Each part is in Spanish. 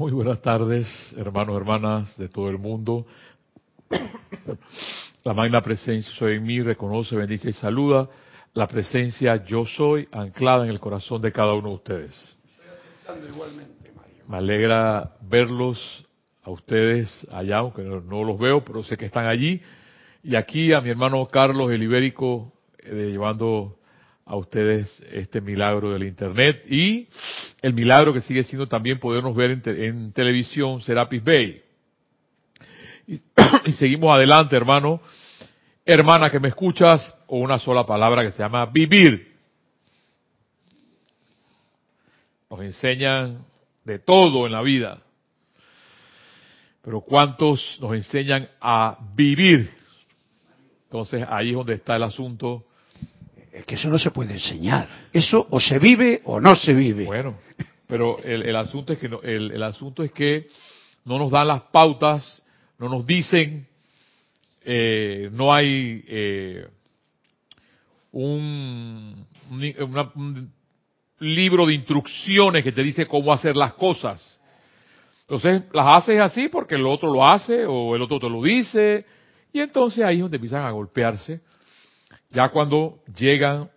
Muy buenas tardes, hermanos, hermanas de todo el mundo. La magna presencia soy en mí, reconoce, bendice y saluda la presencia yo soy anclada en el corazón de cada uno de ustedes. Me alegra verlos a ustedes allá, aunque no, los veo, pero sé que están allí. Y aquí a mi hermano Carlos el Ibérico, eh, llevando a ustedes este milagro del Internet y el milagro que sigue siendo también podernos ver en, televisión, Serapis Bay. Y, seguimos adelante, hermano. Hermana que me escuchas, o una sola palabra que se llama vivir. Nos enseñan de todo en la vida. Pero ¿cuántos nos enseñan a vivir? Entonces ahí es donde está el asunto es que eso no se puede enseñar. Eso o se vive o no se vive. Bueno, pero el, asunto es que no, el, asunto es que no nos dan las pautas, no nos dicen, eh, no hay eh, un, un libro de instrucciones que te dice cómo hacer las cosas. Entonces las haces así porque el otro lo hace o el otro te lo dice y entonces ahí es donde empiezan a golpearse ya cuando llegan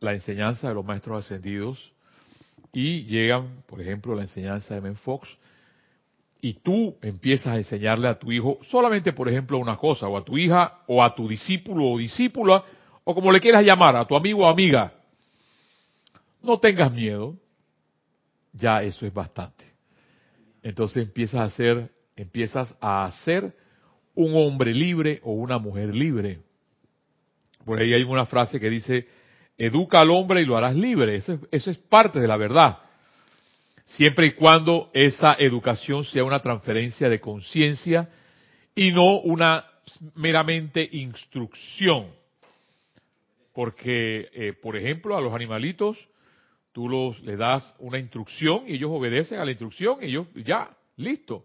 la enseñanza de los maestros ascendidos y llegan, por ejemplo, la enseñanza de Menfox, y tú empiezas a enseñarle a tu hijo solamente, por ejemplo, una cosa, o a tu hija, o a tu discípulo o discípula, o como le quieras llamar, a tu amigo o amiga, no tengas miedo, ya eso es bastante. Entonces empiezas a ser, empiezas a ser un hombre libre o una mujer libre. Por ahí hay una frase que dice, educa al hombre y lo harás libre. Eso, es parte de la verdad. Siempre y cuando esa educación sea una transferencia de conciencia y no una meramente instrucción. Porque, eh, por ejemplo, a los animalitos, tú los, le das una instrucción y ellos obedecen a la instrucción y ellos ya, listo.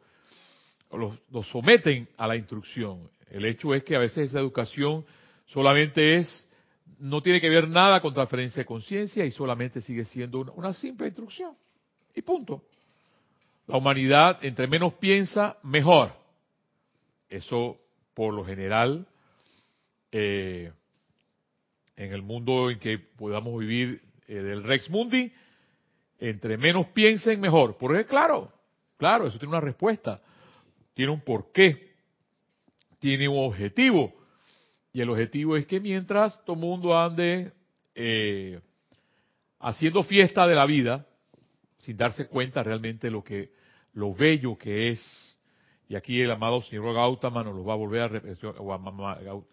Los someten a la instrucción. El hecho es que a veces esa educación Solamente es, no tiene que ver nada con transferencia de conciencia y solamente sigue siendo una, simple instrucción. Y punto. La humanidad, entre menos piensa, mejor. Eso, por lo general, eh, en el mundo en que podamos vivir eh, del Rex Mundi, entre menos piensen, mejor. Porque, claro, claro, eso tiene una respuesta. Tiene un porqué. Tiene un objetivo. Y el objetivo es que mientras todo mundo ande eh, haciendo fiesta de la vida, sin darse cuenta realmente lo que lo bello que es, y aquí el amado señor Gautama nos lo va a volver a repetir,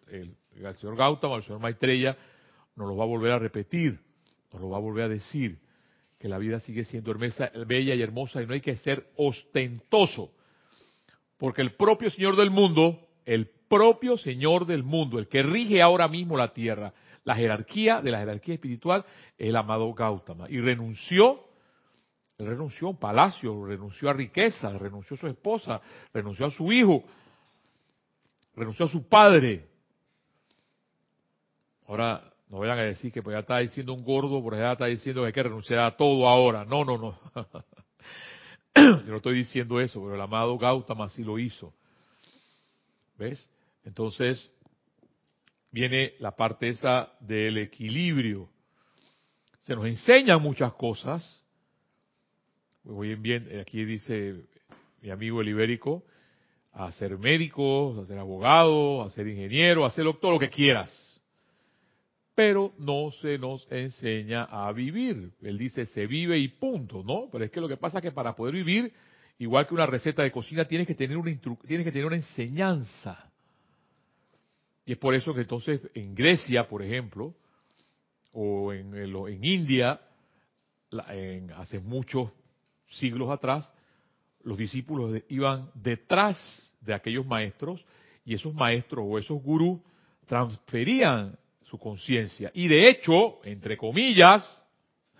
el, el señor Gautama, el señor Maitreya, nos lo va a volver a repetir, nos lo va a volver a decir, que la vida sigue siendo hermosa, bella y hermosa y no hay que ser ostentoso, porque el propio Señor del mundo, el propio Señor del mundo, el que rige ahora mismo la tierra, la jerarquía de la jerarquía espiritual, el amado Gautama. Y renunció, renunció a un palacio, renunció a riqueza, renunció a su esposa, renunció a su hijo, renunció a su padre. Ahora, no vayan a decir que pues ya está diciendo un gordo, por allá está diciendo que hay que renunciar a todo ahora. No, no, no. Yo no estoy diciendo eso, pero el amado Gautama sí lo hizo. ¿Ves? Entonces, viene la parte esa del equilibrio. Se nos enseñan muchas cosas. Muy bien, aquí dice mi amigo el ibérico, a ser médico, a ser abogado, a ser ingeniero, a hacer todo lo que quieras. Pero no se nos enseña a vivir. Él dice, se vive y punto, ¿no? Pero es que lo que pasa es que para poder vivir, igual que una receta de cocina, tienes que tener una, tienes que tener una enseñanza. Y es por eso que entonces en Grecia, por ejemplo, o en, en India, hace muchos siglos atrás, los discípulos iban detrás de aquellos maestros y esos maestros o esos gurús transferían su conciencia. Y de hecho, entre comillas,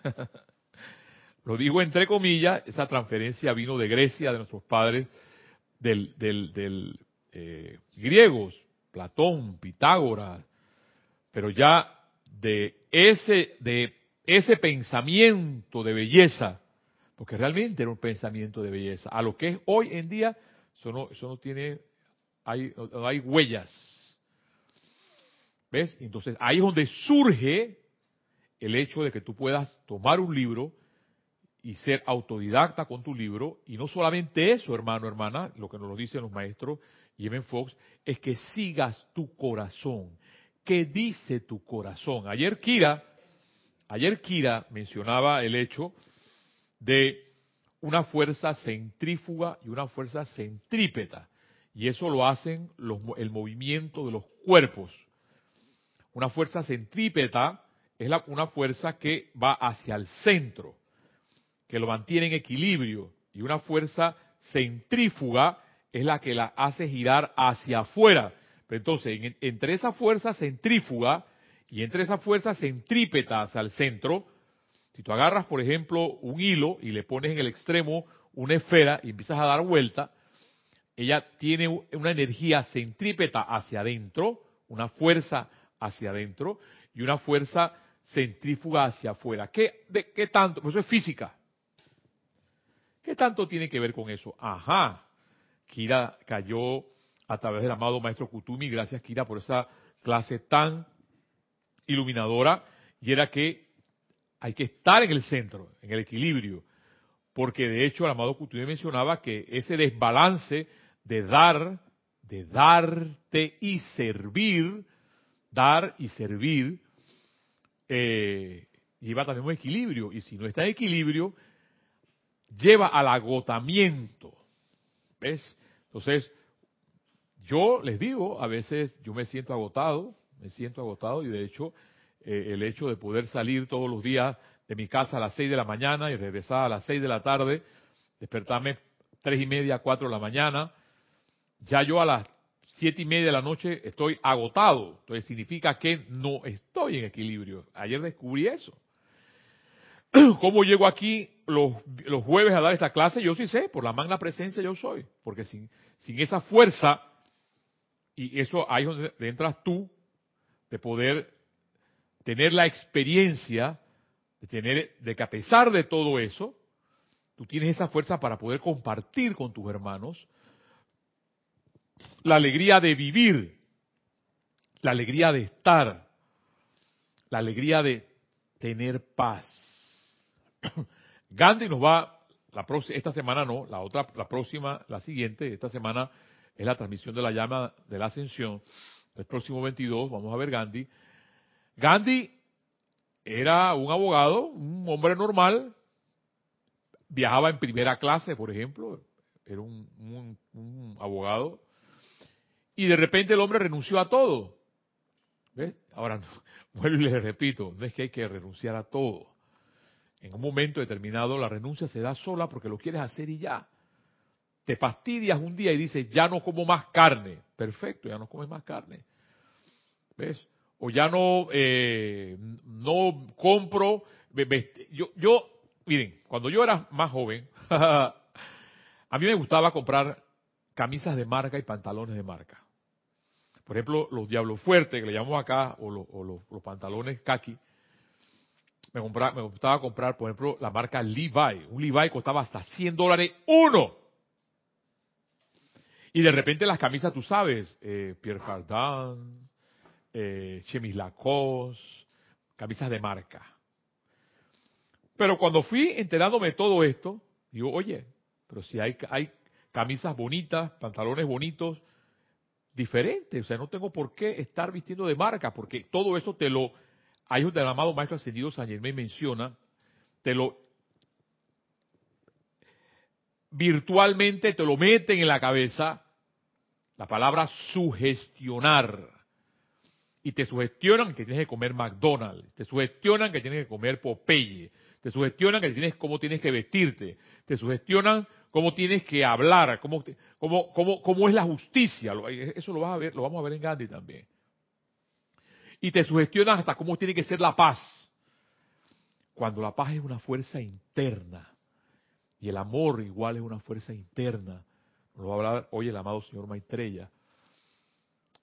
lo digo entre comillas, esa transferencia vino de Grecia, de nuestros padres, del, del, eh, griegos, Platón, Pitágoras, pero ya de ese, de ese pensamiento de belleza, porque realmente era un pensamiento de belleza. A lo que es hoy en día, eso no, tiene, hay, no hay huellas. ¿Ves? Entonces ahí es donde surge el hecho de que tú puedas tomar un libro y ser autodidacta con tu libro, y no solamente eso, hermano, hermana, lo que nos lo dicen los maestros Yemen Fox, es que sigas tu corazón. ¿Qué dice tu corazón? Ayer Kira, ayer Kira mencionaba el hecho de una fuerza centrífuga y una fuerza centrípeta, y eso lo hacen el movimiento de los cuerpos. Una fuerza centrípeta es una fuerza que va hacia el centro que lo mantiene en equilibrio, y una fuerza centrífuga es la que la hace girar hacia afuera. Pero entonces, entre esa fuerza centrífuga y entre esa fuerza centrípeta hacia el centro, si tú agarras, por ejemplo, un hilo y le pones en el extremo una esfera y empiezas a dar vuelta, ella tiene una energía centrípeta hacia adentro, una fuerza hacia adentro y una fuerza centrífuga hacia afuera. ¿Qué, de, qué tanto? Pues eso es física. ¿Qué tanto tiene que ver con eso? Ajá, Kira cayó a través del amado maestro Kutumi, gracias Kira por esa clase tan iluminadora, y era que hay que estar en el centro, en el equilibrio, porque de hecho el amado Kutumi mencionaba que ese desbalance de dar, de darte y servir, dar y servir, eh, lleva también un equilibrio, y si no está en equilibrio, lleva al agotamiento. ¿Ves? Entonces, yo les digo, a veces yo me siento agotado, me siento agotado y de hecho eh, el hecho de poder salir todos los días de mi casa a las seis de la mañana y regresar a las seis de la tarde, despertarme tres y media, cuatro de la mañana, ya yo a las siete y media de la noche estoy agotado. Entonces significa que no estoy en equilibrio. Ayer descubrí eso. ¿Cómo llego aquí los, los, jueves a dar esta clase? Yo sí sé, por la magna presencia yo soy. Porque sin, sin esa fuerza, y eso ahí es donde entras tú, de poder tener la experiencia, de tener, de que a pesar de todo eso, tú tienes esa fuerza para poder compartir con tus hermanos la alegría de vivir, la alegría de estar, la alegría de tener paz. Gandhi nos va, la esta semana no, la otra, la próxima, la siguiente, esta semana es la transmisión de la llama de la ascensión. El próximo 22 vamos a ver Gandhi. Gandhi era un abogado, un hombre normal, viajaba en primera clase, por ejemplo, era un, abogado, y de repente el hombre renunció a todo. ¿Ves? Ahora, vuelvo y le repito, no es que hay que renunciar a todo en un momento determinado la renuncia se da sola porque lo quieres hacer y ya. Te fastidias un día y dices, ya no como más carne. Perfecto, ya no comes más carne. ¿Ves? O ya no, eh, no compro. Yo, yo, miren, cuando yo era más joven, a mí me gustaba comprar camisas de marca y pantalones de marca. Por ejemplo, los Diablos Fuertes, que le llamamos acá, o, los, los pantalones kaki me, compraba, me gustaba comprar, por ejemplo, la marca Levi. Un Levi costaba hasta 100 dólares uno. Y de repente las camisas, tú sabes, eh, Pierre Cardin, eh, Chemis Lacoste, camisas de marca. Pero cuando fui enterándome de todo esto, digo, oye, pero si hay, hay camisas bonitas, pantalones bonitos, diferentes, o sea, no tengo por qué estar vistiendo de marca, porque todo eso te lo Ahí donde el amado Maestro Ascendido San Germán menciona, te lo virtualmente te lo meten en la cabeza la palabra sugestionar. Y te sugestionan que tienes que comer McDonald's, te sugestionan que tienes que comer Popeye, te sugestionan que tienes cómo tienes que vestirte, te sugestionan cómo tienes que hablar, cómo, cómo, cómo, cómo es la justicia. Eso lo vas a ver, lo vamos a ver en Gandhi también y te sugestionan hasta cómo tiene que ser la paz. Cuando la paz es una fuerza interna y el amor igual es una fuerza interna. Nos va a hablar hoy el amado señor Maitreya.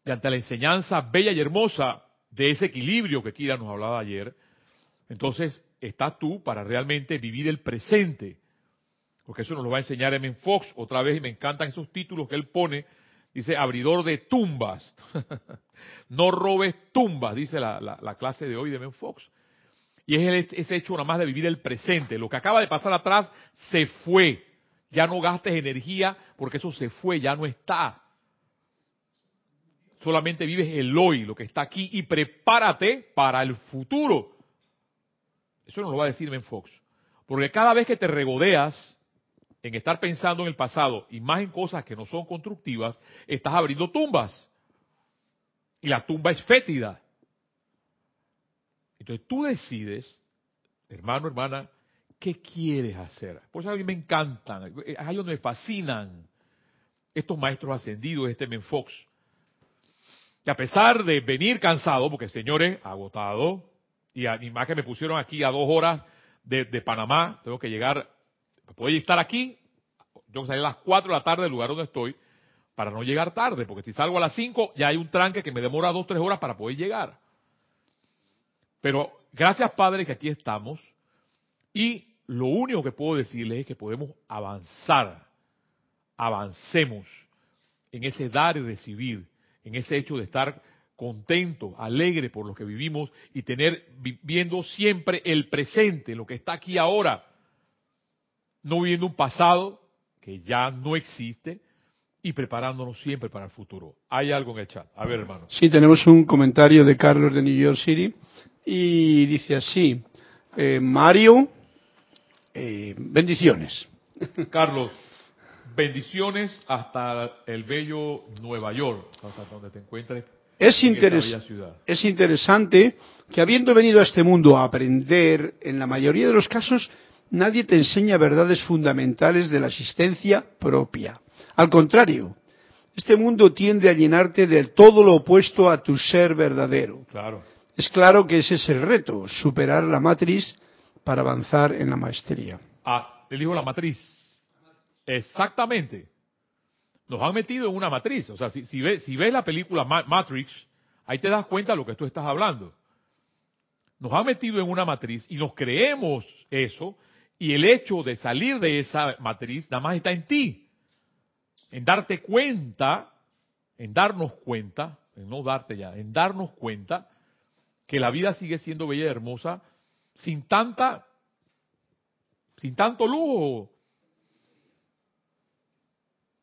Y ante la enseñanza bella y hermosa de ese equilibrio que Kira nos hablaba ayer, entonces estás tú para realmente vivir el presente. porque eso nos lo va a enseñar M. Fox otra vez y me encantan esos títulos que él pone. Dice, abridor de tumbas. no robes tumbas, dice la, la, clase de hoy de M. Fox. Y es ese hecho nada más de vivir el presente. Lo que acaba de pasar atrás se fue. Ya no gastes energía porque eso se fue, ya no está. Solamente vives el hoy, lo que está aquí, y prepárate para el futuro. Eso nos lo va a decir Ben Fox. Porque cada vez que te regodeas en estar pensando en el pasado y más en cosas que no son constructivas, estás abriendo tumbas. Y la tumba es fétida. Entonces tú decides, hermano, hermana, ¿qué quieres hacer? Por eso a mí me encantan, ahí donde me fascinan estos maestros ascendidos, este Menfox. Que a pesar de venir cansado, porque señores, agotado, y a, más que me pusieron aquí a dos horas de, Panamá, tengo que llegar, puedo estar aquí, yo salí a las cuatro de la tarde del lugar donde estoy, para no llegar tarde, porque si salgo a las cinco, ya hay un tranque que me demora dos, tres horas para poder llegar. Pero gracias Padre que aquí estamos y lo único que puedo decirles es que podemos avanzar, avancemos en ese dar y recibir, en ese hecho de estar contento, alegre por lo que vivimos y tener viviendo siempre el presente, lo que está aquí ahora, no viviendo un pasado que ya no existe y preparándonos siempre para el futuro. Hay algo en el chat. A ver, hermano. Sí, tenemos un comentario de Carlos de New York City y dice así, eh, Mario, eh, bendiciones. Carlos, bendiciones hasta el bello Nueva York, hasta donde te encuentres. Es, es interesante que habiendo venido a este mundo a aprender, en la mayoría de los casos nadie te enseña verdades fundamentales de la existencia propia. Al contrario, este mundo tiende a llenarte de todo lo opuesto a tu ser verdadero. Claro. Es claro que ese es el reto, superar la matriz para avanzar en la maestría. Ah, te dijo la matriz. Exactamente. Nos han metido en una matriz. O sea, si, ves, si ves la película Matrix, ahí te das cuenta de lo que tú estás hablando. Nos han metido en una matriz y nos creemos eso, y el hecho de salir de esa matriz nada más está en ti. En darte cuenta, en darnos cuenta, en no darte ya, en darnos cuenta que la vida sigue siendo bella y hermosa sin tanta, sin tanto lujo.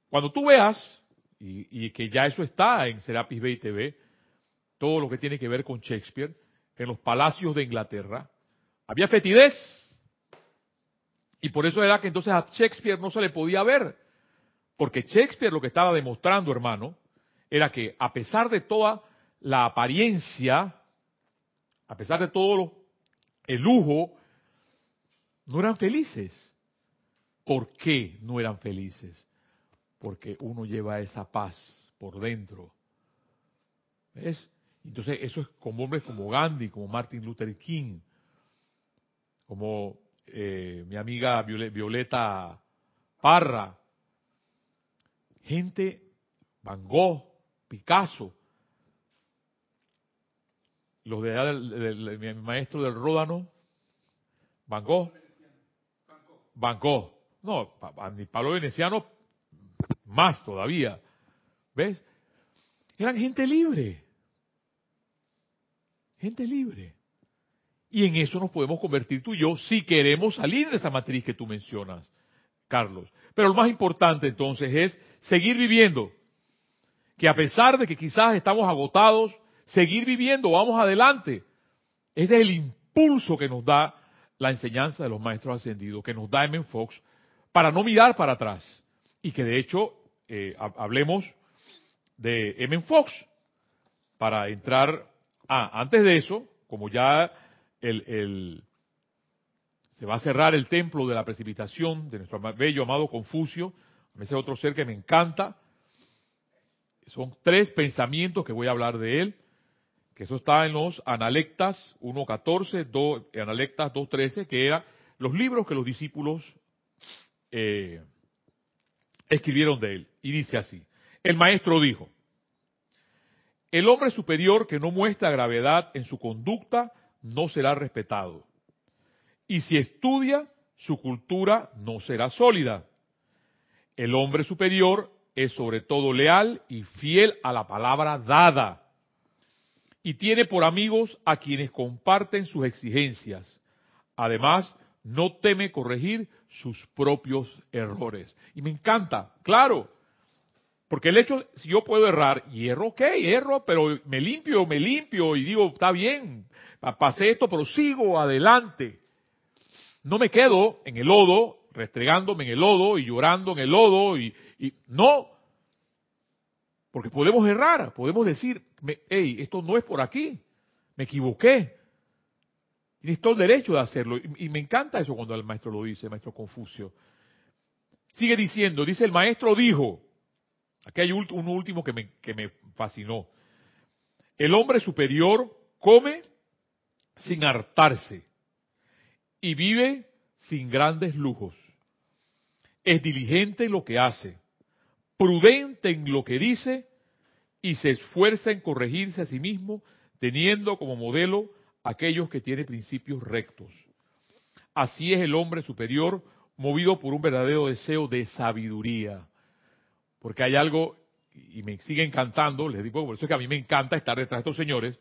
Cuando tú veas, y, que ya eso está en Serapis Bay TV, todo lo que tiene que ver con Shakespeare, en los palacios de Inglaterra, había fetidez. Y por eso era que entonces a Shakespeare no se le podía ver. Porque Shakespeare lo que estaba demostrando, hermano, era que a pesar de toda la apariencia a pesar de todo el lujo, no eran felices. ¿Por qué no eran felices? Porque uno lleva esa paz por dentro. ¿Ves? Entonces eso es como hombres como Gandhi, como Martin Luther King, como eh, mi amiga Violeta Parra, gente, Van Gogh, Picasso, los de allá del, mi maestro del Ródano, Van Gogh, Van Gogh, no, Pablo Veneciano, más todavía, ¿ves? Eran gente libre, gente libre. Y en eso nos podemos convertir tú y yo si queremos salir de esa matriz que tú mencionas, Carlos. Pero lo más importante entonces es seguir viviendo. Que a pesar de que quizás estamos agotados, seguir viviendo, vamos adelante. Ese es el impulso que nos da la enseñanza de los maestros ascendidos, que nos da M. Fox, para no mirar para atrás. Y que de hecho, eh, hablemos de M. Fox, para entrar... Ah, antes de eso, como ya el, se va a cerrar el templo de la precipitación de nuestro bello amado Confucio, ese otro ser que me encanta, son tres pensamientos que voy a hablar de él que eso está en los Analectas 1.14, Analectas 2.13, que eran los libros que los discípulos eh, escribieron de él. Y dice así, el maestro dijo, el hombre superior que no muestra gravedad en su conducta no será respetado. Y si estudia, su cultura no será sólida. El hombre superior es sobre todo leal y fiel a la palabra dada. Y tiene por amigos a quienes comparten sus exigencias. Además, no teme corregir sus propios errores. Y me encanta, claro, porque el hecho, si yo puedo errar, y erro, ok, erro, pero me limpio, me limpio y digo, está bien, pasé esto, pero sigo adelante. No me quedo en el lodo, restregándome en el lodo y llorando en el lodo y, no. Porque podemos errar, podemos decir, hey, esto no es por aquí, me equivoqué. Tienes todo el derecho de hacerlo. Y, y me encanta eso cuando el maestro lo dice, el maestro Confucio. Sigue diciendo, dice el maestro dijo, aquí hay un último que me, que me fascinó. El hombre superior come sin hartarse y vive sin grandes lujos. Es diligente en lo que hace, prudente en lo que dice y se esfuerza en corregirse a sí mismo, teniendo como modelo aquellos que tienen principios rectos. Así es el hombre superior, movido por un verdadero deseo de sabiduría. Porque hay algo, y me sigue encantando, les digo, por eso es que a mí me encanta estar detrás de estos señores,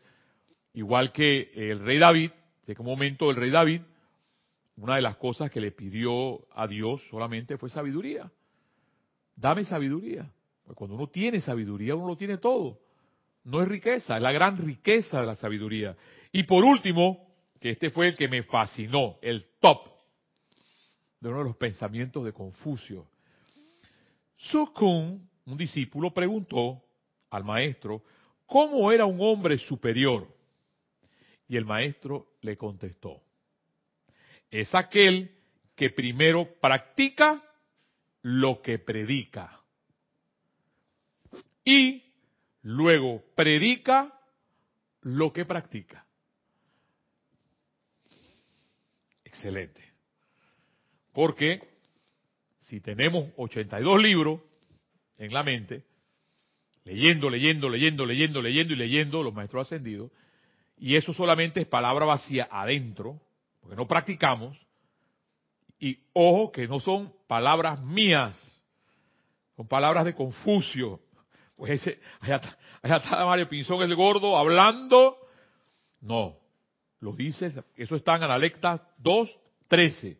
igual que el rey David, de qué momento el rey David una de las cosas que le pidió a Dios solamente fue sabiduría. Dame sabiduría. Pues cuando uno tiene sabiduría, uno lo tiene todo. No es riqueza, es la gran riqueza de la sabiduría. Y por último, que este fue el que me fascinó, el top de uno de los pensamientos de Confucio. Sukun, un discípulo, preguntó al maestro cómo era un hombre superior. Y el maestro le contestó, es aquel que primero practica lo que predica y luego predica lo que practica. Excelente. Porque si tenemos 82 libros en la mente, leyendo, leyendo, leyendo, leyendo, leyendo y leyendo los maestros ascendidos, y eso solamente es palabra vacía adentro, porque no practicamos, y ojo que no son palabras mías, son palabras de Confucio. Pues ese, allá, está Mario Pinzón el gordo hablando. No, lo dice, eso está en Analecta 2.13.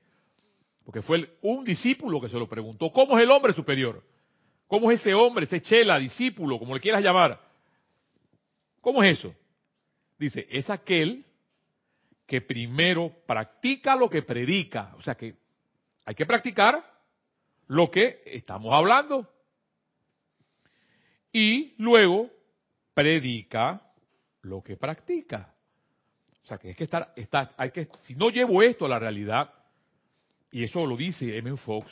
Porque fue un discípulo que se lo preguntó, ¿cómo es el hombre superior? ¿Cómo es ese hombre, ese chela, discípulo, como le quieras llamar? ¿Cómo es eso? Dice, es aquel que primero practica lo que predica. O sea que hay que practicar lo que estamos hablando. Y luego predica lo que practica. O sea que es que estar, hay que, si no llevo esto a la realidad, y eso lo dice M. Fox,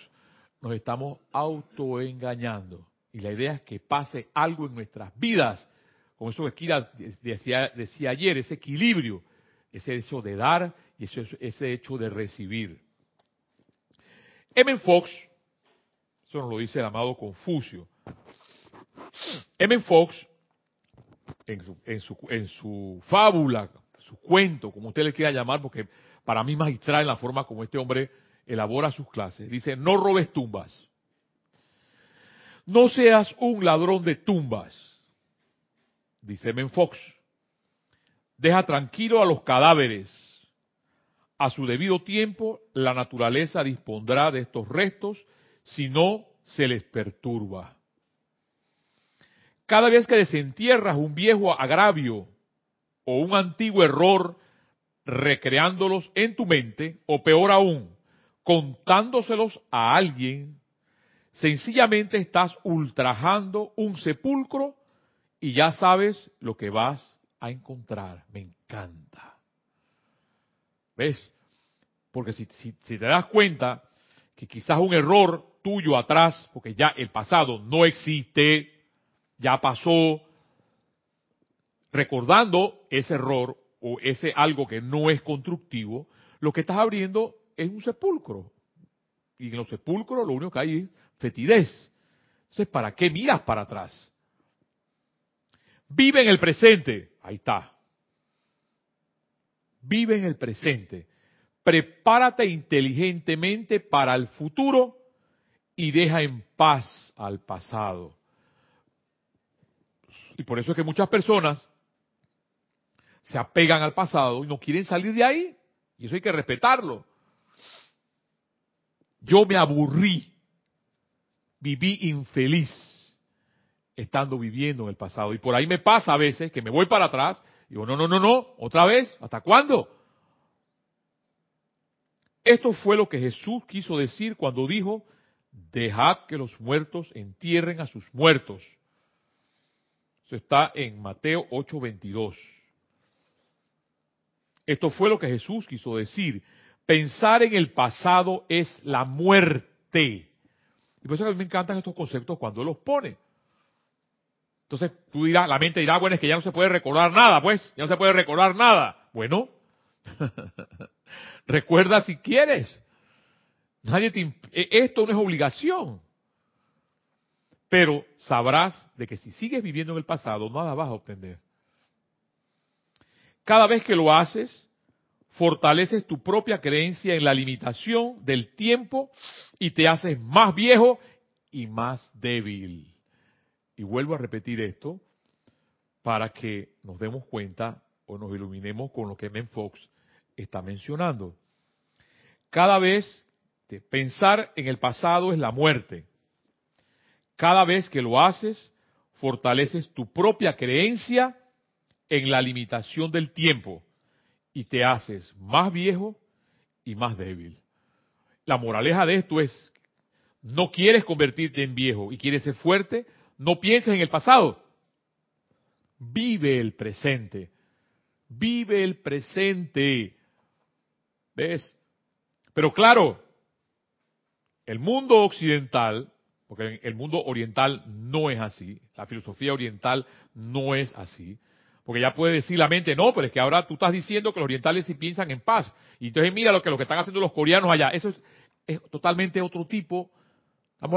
nos estamos autoengañando. Y la idea es que pase algo en nuestras vidas, como eso que Kira decía, decía ayer, ese equilibrio ese hecho de dar y ese, ese hecho de recibir. M. Fox, eso nos lo dice el amado Confucio, M. Fox, en su, en su, en su fábula, su cuento, como usted le quiera llamar, porque para mí magistral en la forma como este hombre elabora sus clases, dice, no robes tumbas, no seas un ladrón de tumbas, dice M. Fox, Deja tranquilo a los cadáveres. A su debido tiempo, la naturaleza dispondrá de estos restos si no se les perturba. Cada vez que desentierras un viejo agravio o un antiguo error, recreándolos en tu mente, o peor aún, contándoselos a alguien, sencillamente estás ultrajando un sepulcro y ya sabes lo que vas a encontrar. Me encanta. ¿Ves? Porque si, te das cuenta que quizás un error tuyo atrás, porque ya el pasado no existe, ya pasó, recordando ese error o ese algo que no es constructivo, lo que estás abriendo es un sepulcro. Y en los sepulcros lo único que hay es fetidez. Entonces, ¿para qué miras para atrás? Vive en el presente. Ahí está. Vive en el presente. prepárate inteligentemente para el futuro y deja en paz al pasado. Y por eso es que muchas personas se apegan al pasado y no quieren salir de ahí. Y eso hay que respetarlo. Yo me aburrí, viví infeliz estando viviendo en el pasado. Y por ahí me pasa a veces que me voy para atrás y digo, no, no, no, no, otra vez, ¿hasta cuándo? Esto fue lo que Jesús quiso decir cuando dijo, dejad que los muertos entierren a sus muertos. Eso está en Mateo 8:22. Esto fue lo que Jesús quiso decir. Pensar en el pasado es la muerte. Y por eso a mí me encantan estos conceptos cuando los pone. Entonces tú dirás, la mente dirá, bueno, es que ya no se puede recordar nada, pues, ya no se puede recordar nada. Bueno, recuerda si quieres. Nadie te e, esto no es obligación. Pero sabrás de que si sigues viviendo en el pasado, nada vas a obtener. Cada vez que lo haces, fortaleces tu propia creencia en la limitación del tiempo y te haces más viejo y más débil. Y vuelvo a repetir esto para que nos demos cuenta o nos iluminemos con lo que Men Fox está mencionando. Cada vez que pensar en el pasado es la muerte. Cada vez que lo haces, fortaleces tu propia creencia en la limitación del tiempo y te haces más viejo y más débil. La moraleja de esto es, no quieres convertirte en viejo y quieres ser fuerte, no pienses en el pasado. Vive el presente. Vive el presente. ¿Ves? Pero claro, el mundo occidental, porque el mundo oriental no es así, la filosofía oriental no es así, porque ya puede decir la mente, no, pero es que ahora tú estás diciendo que los orientales sí piensan en paz. Y entonces mira lo que, lo que están haciendo los coreanos allá. Eso es, totalmente otro tipo,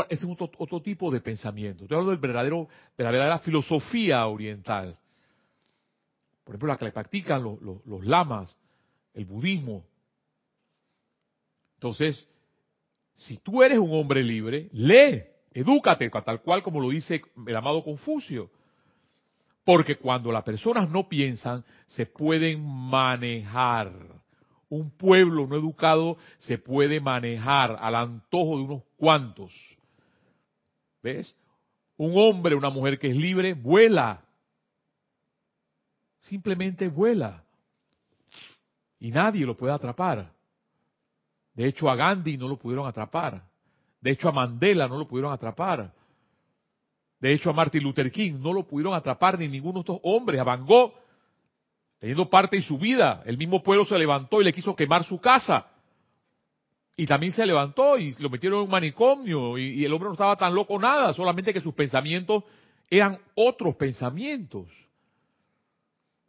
ese es otro, otro, tipo de pensamiento. Estoy hablando del verdadero, de la verdadera filosofía oriental. Por ejemplo, la que le practican los, los lamas, el budismo. Entonces, si tú eres un hombre libre, lee, edúcate, tal cual como lo dice el amado Confucio. Porque cuando las personas no piensan, se pueden manejar. Un pueblo no educado se puede manejar al antojo de unos cuantos. ¿Ves? Un hombre, una mujer que es libre, vuela. Simplemente vuela. Y nadie lo puede atrapar. De hecho, a Gandhi no lo pudieron atrapar. De hecho, a Mandela no lo pudieron atrapar. De hecho, a Martin Luther King no lo pudieron atrapar ni ninguno de estos hombres. A Van leyendo parte de su vida, el mismo pueblo se levantó y le quiso quemar su casa. Y también se levantó y lo metieron en un manicomio. Y, el hombre no estaba tan loco nada, solamente que sus pensamientos eran otros pensamientos.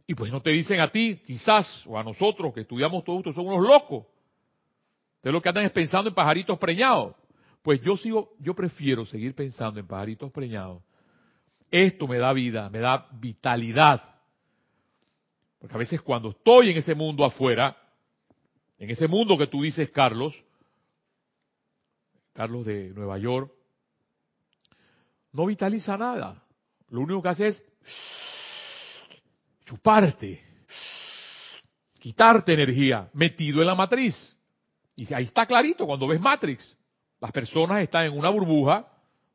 Y pues no te dicen a ti, quizás, o a nosotros que estudiamos todo esto, son unos locos. Ustedes lo que andan es pensando en pajaritos preñados. Pues yo sigo, yo prefiero seguir pensando en pajaritos preñados. Esto me da vida, me da vitalidad. Porque a veces cuando estoy en ese mundo afuera, en ese mundo que tú dices, Carlos, Carlos de Nueva York, no vitaliza nada. Lo único que hace es chuparte, quitarte energía, metido en la matriz. Y ahí está clarito cuando ves Matrix. Las personas están en una burbuja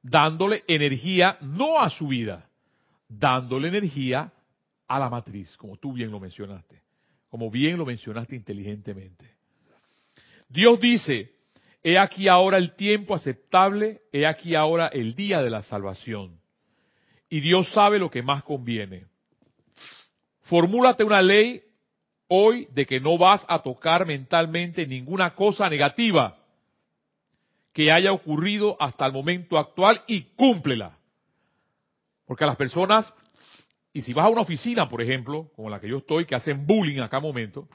dándole energía no a su vida, dándole energía a la matriz, como tú bien lo mencionaste, como bien lo mencionaste inteligentemente. Dios dice, he aquí ahora el tiempo aceptable, he aquí ahora el día de la salvación. Y Dios sabe lo que más conviene. Formúlate una ley hoy de que no vas a tocar mentalmente ninguna cosa negativa que haya ocurrido hasta el momento actual y cúmplela. Porque a las personas, y si vas a una oficina, por ejemplo, como la que yo estoy, que hacen bullying a cada momento,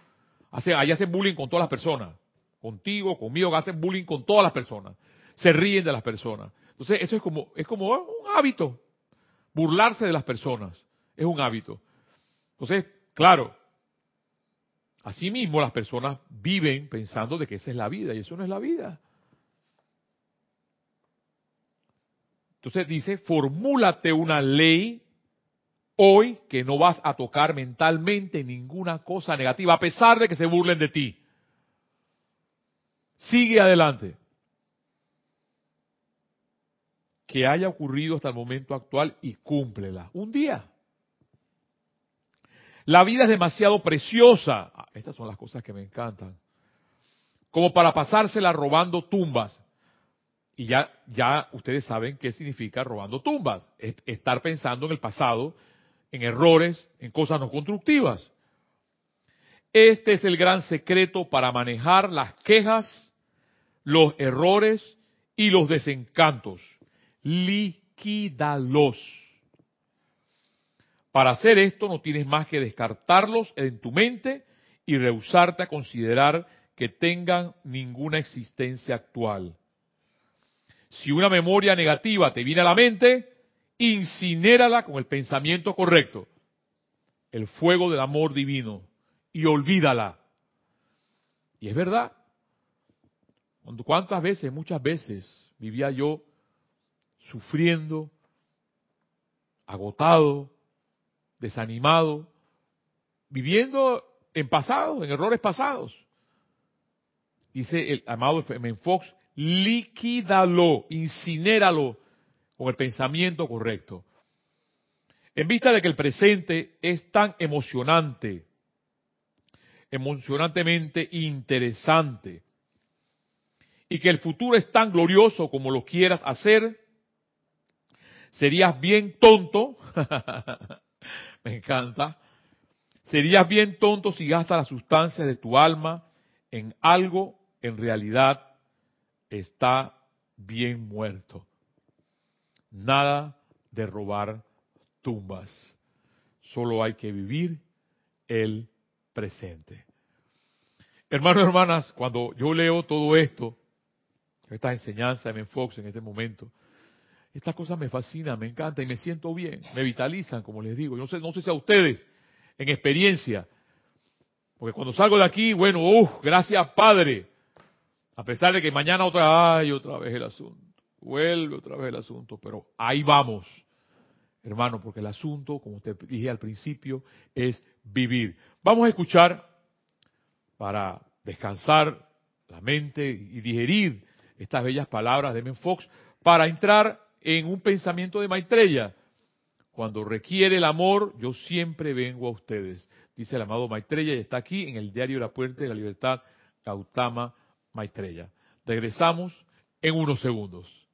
hace, ahí hacen bullying con todas las personas, contigo, conmigo, hacen bullying con todas las personas, se ríen de las personas. Entonces, eso es como, es como un hábito, burlarse de las personas, es un hábito. Entonces, claro, Asimismo, las personas viven pensando de que esa es la vida y eso no es la vida. Entonces dice, formúlate una ley hoy que no vas a tocar mentalmente ninguna cosa negativa, a pesar de que se burlen de ti. Sigue adelante. Que haya ocurrido hasta el momento actual y cúmplela. Un día. La vida es demasiado preciosa. Ah, estas son las cosas que me encantan. Como para pasársela robando tumbas. Y ya, ya ustedes saben qué significa robando tumbas. estar pensando en el pasado, en errores, en cosas no constructivas. Este es el gran secreto para manejar las quejas, los errores y los desencantos. Liquídalos. Para hacer esto no tienes más que descartarlos en tu mente y rehusarte a considerar que tengan ninguna existencia actual. Si una memoria negativa te viene a la mente, incinérala con el pensamiento correcto, el fuego del amor divino, y olvídala. Y es verdad. ¿Cuántas veces, muchas veces, vivía yo sufriendo, agotado, desanimado, viviendo en pasado, en errores pasados. Dice el amado M. Fox, liquídalo, incinéralo con el pensamiento correcto. En vista de que el presente es tan emocionante, emocionantemente interesante, y que el futuro es tan glorioso como lo quieras hacer, serías bien tonto me encanta. Serías bien tonto si gastas las sustancias de tu alma en algo en realidad está bien muerto. Nada de robar tumbas. Solo hay que vivir el presente. Hermanos y hermanas, cuando yo leo todo esto, estas enseñanzas de Fox en este momento, estas cosas me fascinan, me encantan y me siento bien, me vitalizan, como les digo. Yo no sé, no sé si a ustedes, en experiencia, porque cuando salgo de aquí, bueno, uff, gracias Padre. A pesar de que mañana otra, ay, otra vez el asunto. Vuelve otra vez el asunto, pero ahí vamos, hermano, porque el asunto, como te dije al principio, es vivir. Vamos a escuchar para descansar la mente y digerir estas bellas palabras de Men Fox para entrar en un pensamiento de Maitreya. Cuando requiere el amor, yo siempre vengo a ustedes. Dice el amado Maitreya y está aquí en el diario La Puerta de la Libertad, Gautama Maitreya. Regresamos en unos segundos.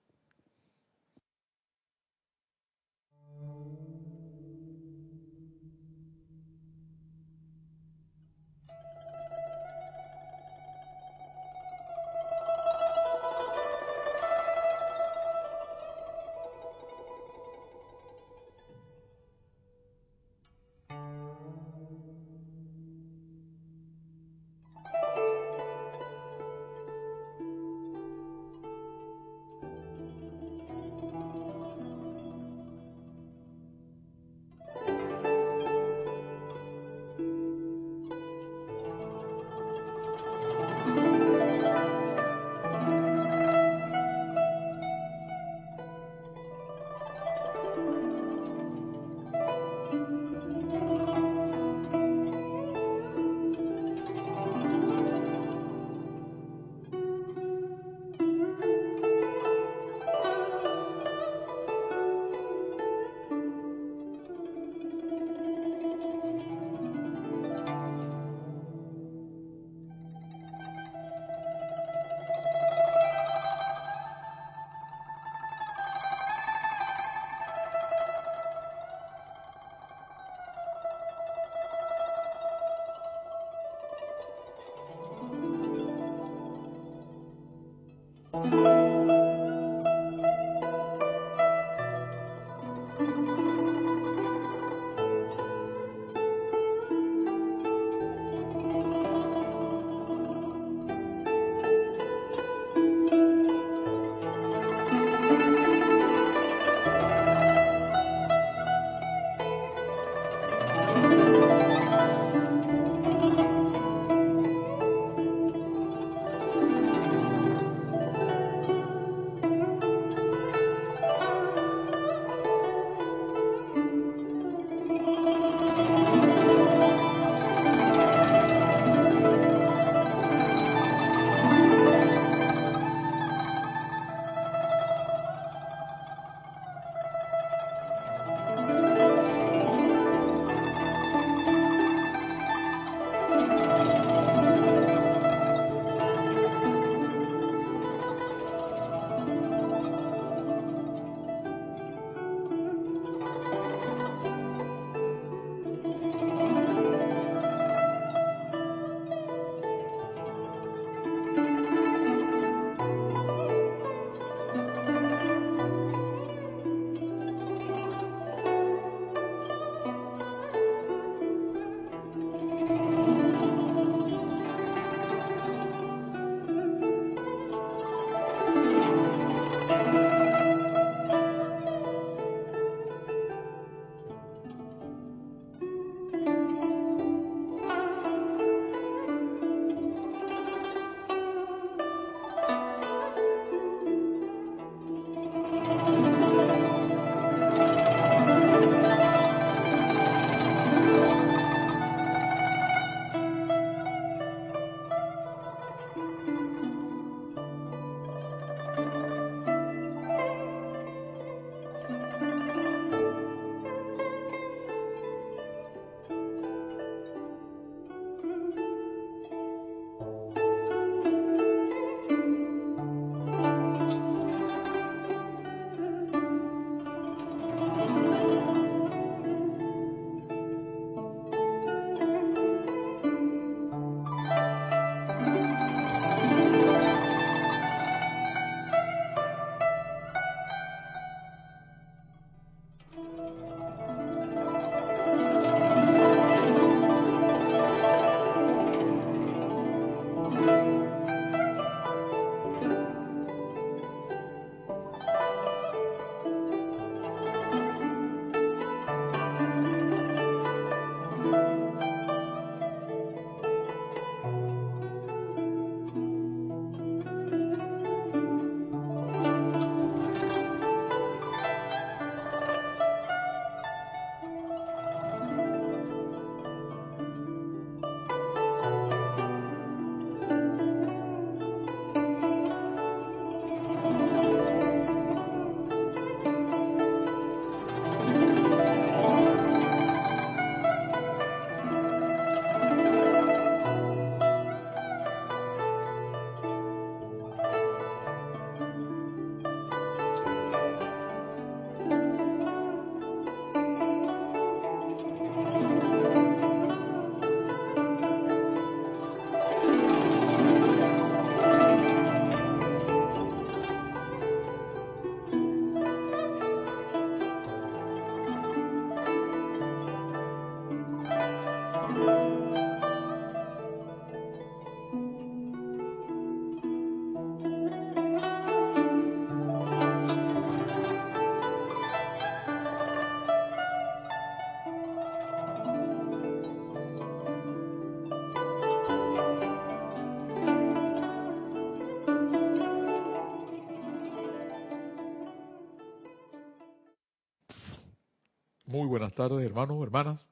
Buenas tardes, hermanos, hermanas.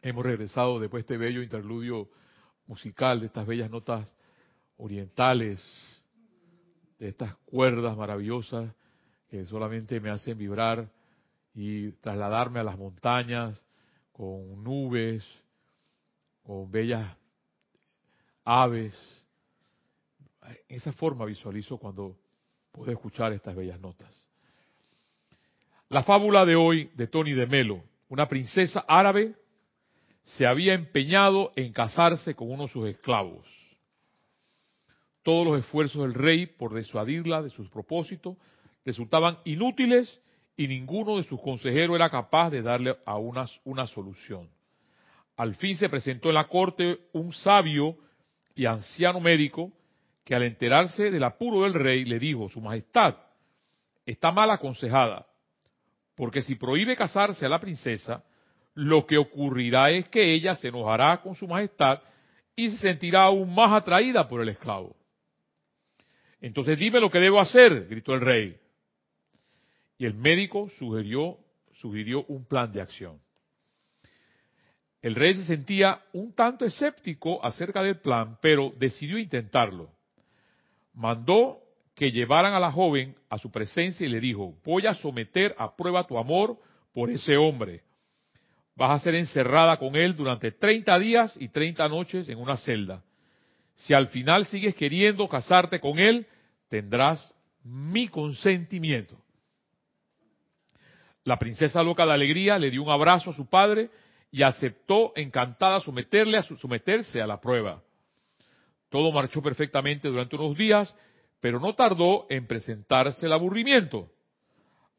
Hemos regresado después de este bello interludio musical, de estas bellas notas orientales, de estas cuerdas maravillosas que solamente me hacen vibrar y trasladarme a las montañas con nubes, con bellas aves. En esa forma visualizo cuando puedo escuchar estas bellas notas. La fábula de hoy de Tony de Melo, una princesa árabe se había empeñado en casarse con uno de sus esclavos. Todos los esfuerzos del rey por disuadirla de sus propósitos resultaban inútiles y ninguno de sus consejeros era capaz de darle a una, una solución. Al fin se presentó en la corte un sabio y anciano médico que al enterarse del apuro del rey le dijo, Su Majestad, está mal aconsejada, porque si prohíbe casarse a la princesa, lo que ocurrirá es que ella se enojará con Su Majestad y se sentirá aún más atraída por el esclavo. Entonces dime lo que debo hacer, gritó el rey. Y el médico sugirió, sugirió un plan de acción. El rey se sentía un tanto escéptico acerca del plan, pero decidió intentarlo. Mandó que llevaran a la joven a su presencia y le dijo, voy a someter a prueba tu amor por ese hombre. Vas a ser encerrada con él durante 30 días y 30 noches en una celda. Si al final sigues queriendo casarte con él, tendrás mi consentimiento. La princesa loca de alegría le dio un abrazo a su padre y aceptó encantada someterle a someterse a la prueba. Todo marchó perfectamente durante unos días, pero no tardó en presentarse el aburrimiento.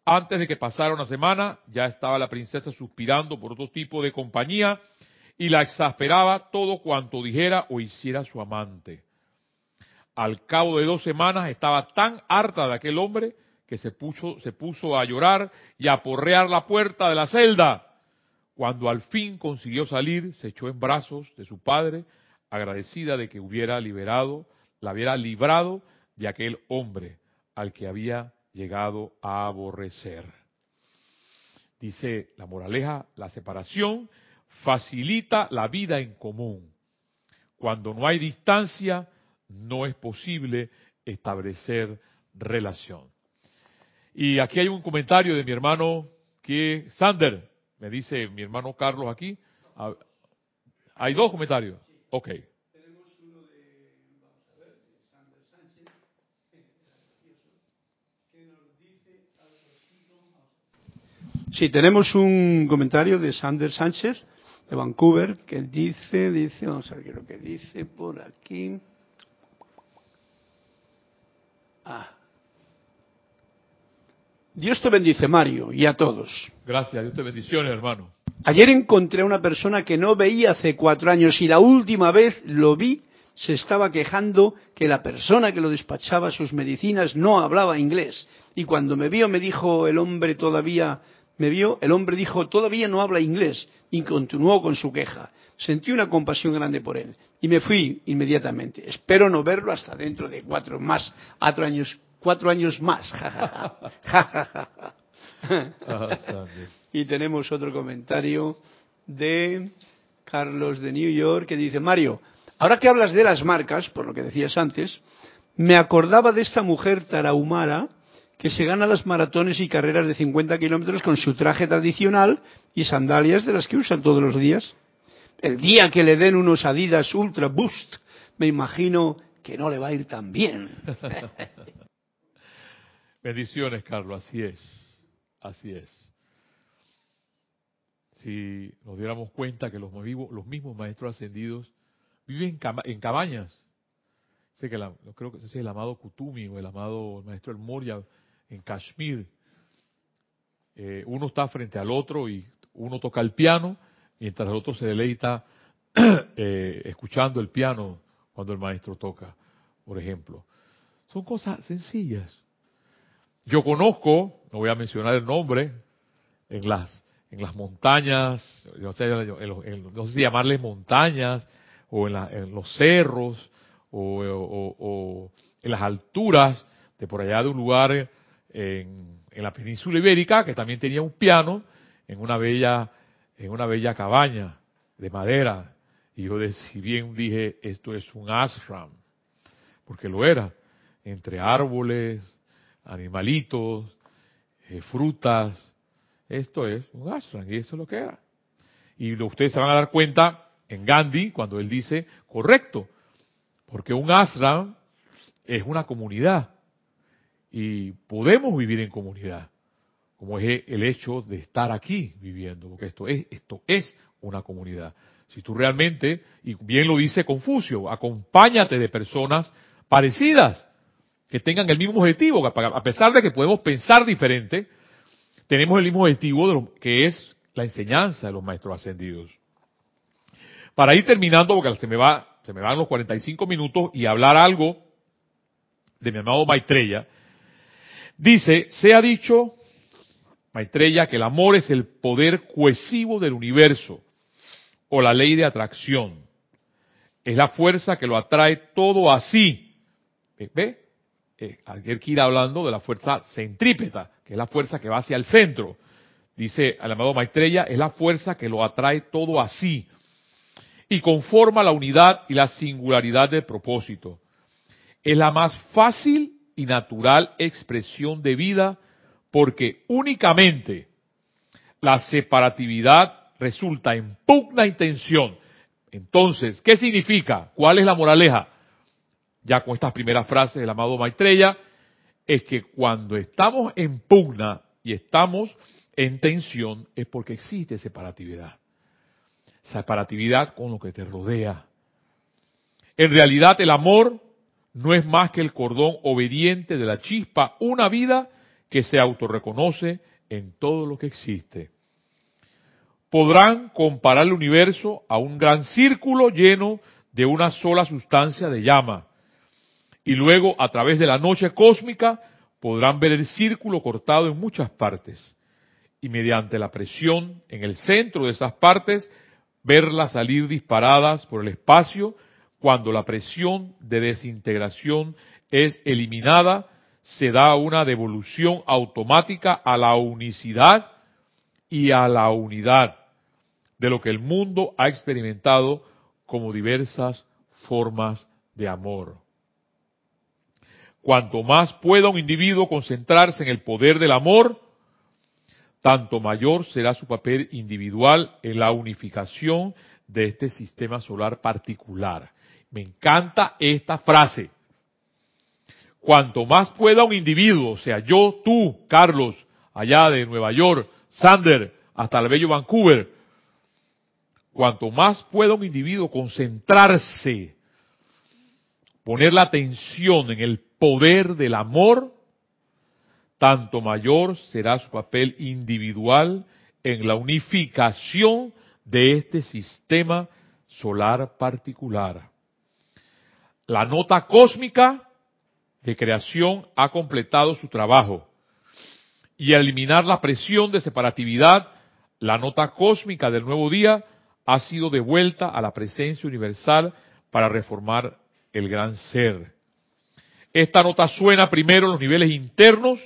Antes de que pasara una semana, ya estaba la princesa suspirando por otro tipo de compañía y la exasperaba todo cuanto dijera o hiciera su amante. Al cabo de dos semanas estaba tan harta de aquel hombre que se puso, se puso a llorar y a porrear la puerta de la celda. Cuando al fin consiguió salir, se echó en brazos de su padre, agradecida de que hubiera liberado, la hubiera librado de aquel hombre al que había llegado a aborrecer. Dice la moraleja, la separación facilita la vida en común. Cuando no hay distancia, no es posible establecer relación. Y aquí hay un comentario de mi hermano que Sander, me dice mi hermano Carlos aquí. Ah, hay dos comentarios. Ok. Sí, tenemos un comentario de Sander Sánchez de Vancouver que dice, dice, vamos a ver qué es lo que dice por aquí. Ah. Dios te bendice, Mario, y a todos. Gracias, Dios te bendiciones, hermano. Ayer encontré a una persona que no veía hace cuatro años y la última vez lo vi, se estaba quejando que la persona que lo despachaba sus medicinas no hablaba inglés. Y cuando me vio me dijo el hombre todavía, me vio, el hombre dijo todavía no habla inglés y continuó con su queja. Sentí una compasión grande por él y me fui inmediatamente. Espero no verlo hasta dentro de cuatro más, cuatro años cuatro años más. Y tenemos otro comentario de Carlos de New York que dice, Mario, ahora que hablas de las marcas, por lo que decías antes, me acordaba de esta mujer tarahumara que se gana las maratones y carreras de 50 kilómetros con su traje tradicional y sandalias de las que usan todos los días. El día que le den unos Adidas Ultra Boost, me imagino que no le va a ir tan bien. Bendiciones, Carlos, así es, así es. Si nos diéramos cuenta que los, mismos maestros ascendidos viven en cabañas, sé que creo que ese es el amado Kutumi o el amado maestro El Moria en Kashmir. Eh, uno está frente al otro y uno toca el piano mientras el otro se deleita eh, escuchando el piano cuando el maestro toca, por ejemplo. Son cosas sencillas. Yo conozco, no voy a mencionar el nombre, en las en las montañas, no sé, no sé si llamarles montañas, o en, los cerros, o, en las alturas de por allá de un lugar en, en, la península ibérica que también tenía un piano en una bella, en una bella cabaña de madera. Y yo, si bien dije, esto es un ashram, porque lo era, entre árboles, animalitos, eh, frutas, esto es un ashram, y eso es lo que era. Y ustedes se van a dar cuenta en Gandhi cuando él dice, correcto, porque un ashram es una comunidad y podemos vivir en comunidad, como es el hecho de estar aquí viviendo, porque esto es, esto es una comunidad. Si tú realmente, y bien lo dice Confucio, acompáñate de personas parecidas, que tengan el mismo objetivo, a pesar de que podemos pensar diferente, tenemos el mismo objetivo de lo que es la enseñanza de los maestros ascendidos. Para ir terminando, porque se me va, se me van los 45 minutos y hablar algo de mi amado Maitreya, dice, se ha dicho, Maitreya, que el amor es el poder cohesivo del universo o la ley de atracción. Es la fuerza que lo atrae todo así. ¿Ve? Eh, ayer ir hablando de la fuerza centrípeta, que es la fuerza que va hacia el centro. Dice el amado Maitreya, es la fuerza que lo atrae todo así y conforma la unidad y la singularidad del propósito. Es la más fácil y natural expresión de vida porque únicamente la separatividad resulta en pugna intención. Entonces, ¿qué significa? ¿Cuál es la moraleja? Ya con estas primeras frases del amado Maitreya, es que cuando estamos en pugna y estamos en tensión es porque existe separatividad. Separatividad con lo que te rodea. En realidad el amor no es más que el cordón obediente de la chispa, una vida que se autorreconoce en todo lo que existe podrán comparar el universo a un gran círculo lleno de una sola sustancia de llama. Y luego, a través de la noche cósmica, podrán ver el círculo cortado en muchas partes. Y mediante la presión en el centro de esas partes, verlas salir disparadas por el espacio cuando la presión de desintegración es eliminada, se da una devolución automática a la unicidad y a la unidad de lo que el mundo ha experimentado como diversas formas de amor. Cuanto más pueda un individuo concentrarse en el poder del amor, tanto mayor será su papel individual en la unificación de este sistema solar particular. Me encanta esta frase. Cuanto más pueda un individuo, o sea, yo, tú, Carlos, allá de Nueva York, Sander, hasta el bello Vancouver, cuanto más pueda un individuo concentrarse, poner la atención en el poder del amor, tanto mayor será su papel individual en la unificación de este sistema solar particular. La nota cósmica de creación ha completado su trabajo y al eliminar la presión de separatividad, la nota cósmica del nuevo día ha sido devuelta a la presencia universal para reformar el gran ser. Esta nota suena primero en los niveles internos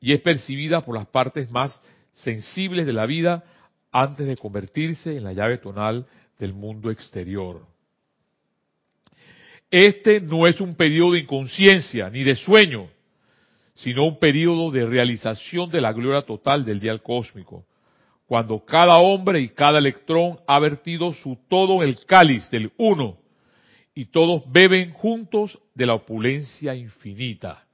y es percibida por las partes más sensibles de la vida antes de convertirse en la llave tonal del mundo exterior. Este no es un periodo de inconsciencia ni de sueño, sino un periodo de realización de la gloria total del dial cósmico, cuando cada hombre y cada electrón ha vertido su todo en el cáliz del uno, y todos beben juntos de la opulencia infinita.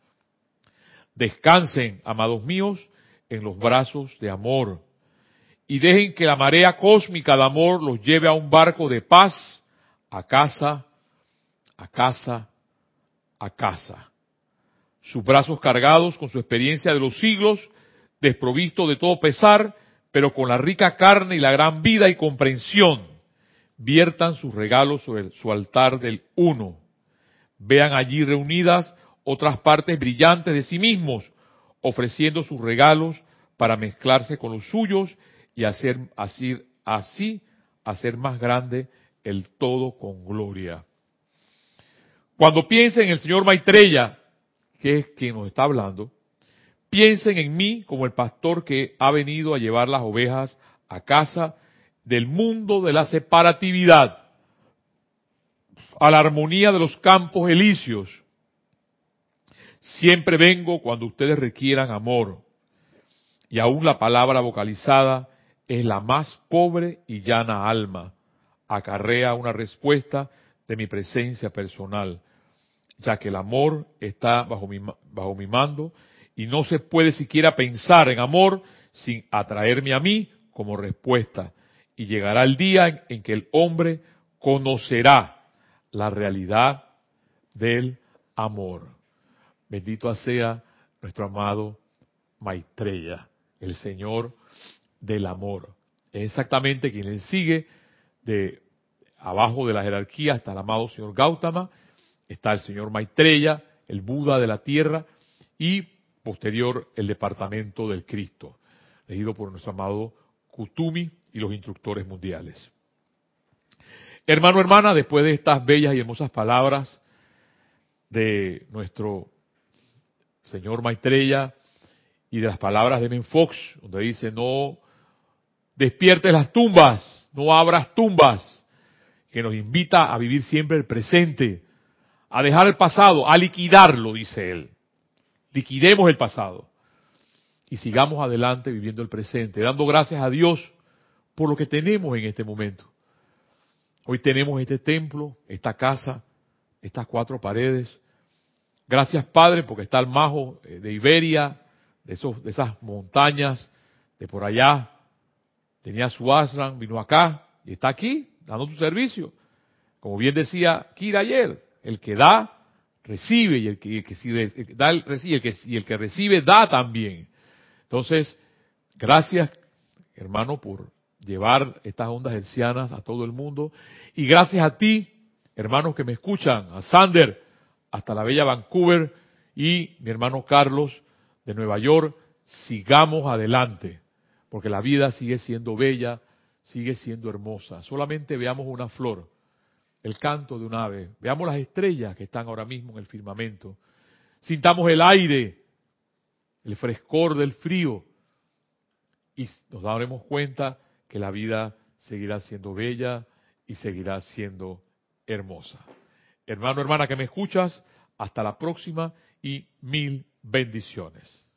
Descansen, amados míos, en los brazos de amor, y dejen que la marea cósmica de amor los lleve a un barco de paz, a casa, a casa, a casa. Sus brazos cargados con su experiencia de los siglos, desprovisto de todo pesar, pero con la rica carne y la gran vida y comprensión, viertan sus regalos sobre su altar del uno. Vean allí reunidas otras partes brillantes de sí mismos, ofreciendo sus regalos para mezclarse con los suyos y hacer así, así hacer más grande el todo con gloria. Cuando piensen en el señor Maitreya, que es quien nos está hablando, Piensen en mí como el pastor que ha venido a llevar las ovejas a casa del mundo de la separatividad, a la armonía de los campos elíseos. Siempre vengo cuando ustedes requieran amor. Y aún la palabra vocalizada es la más pobre y llana alma. Acarrea una respuesta de mi presencia personal, ya que el amor está bajo mi, bajo mi mando y no se puede siquiera pensar en amor sin atraerme a mí como respuesta. Y llegará el día en, que el hombre conocerá la realidad del amor. Bendito sea nuestro amado Maitreya, el Señor del amor. Es exactamente quien le sigue de abajo de la jerarquía está el amado señor Gautama, está el señor Maitreya, el Buda de la tierra y posterior el departamento del Cristo, regido por nuestro amado Kutumi y los instructores mundiales. Hermano, hermana, después de estas bellas y hermosas palabras de nuestro señor Maitreya y de las palabras de Men Fox, donde dice no despiertes las tumbas, no abras tumbas, que nos invita a vivir siempre el presente, a dejar el pasado, a liquidarlo, dice él. Liquidemos el pasado y sigamos adelante viviendo el presente, dando gracias a Dios por lo que tenemos en este momento. Hoy tenemos este templo, esta casa, estas cuatro paredes. Gracias Padre porque está el majo eh, de Iberia, de, esos, de esas montañas, de por allá. Tenía su asran, vino acá y está aquí dando su servicio. Como bien decía Kira ayer, el que da, recibe, y el que, da, recibe, y el que recibe, da también. Entonces, gracias, hermano, por llevar estas ondas hercianas a todo el mundo. Y gracias a ti, hermanos que me escuchan, a Sander, hasta la bella Vancouver, y mi hermano Carlos de Nueva York, sigamos adelante, porque la vida sigue siendo bella, sigue siendo hermosa. Solamente veamos una flor, el canto de un ave, veamos las estrellas que están ahora mismo en el firmamento, sintamos el aire, el frescor del frío y nos daremos cuenta que la vida seguirá siendo bella y seguirá siendo hermosa. Hermano, hermana que me escuchas, hasta la próxima y mil bendiciones.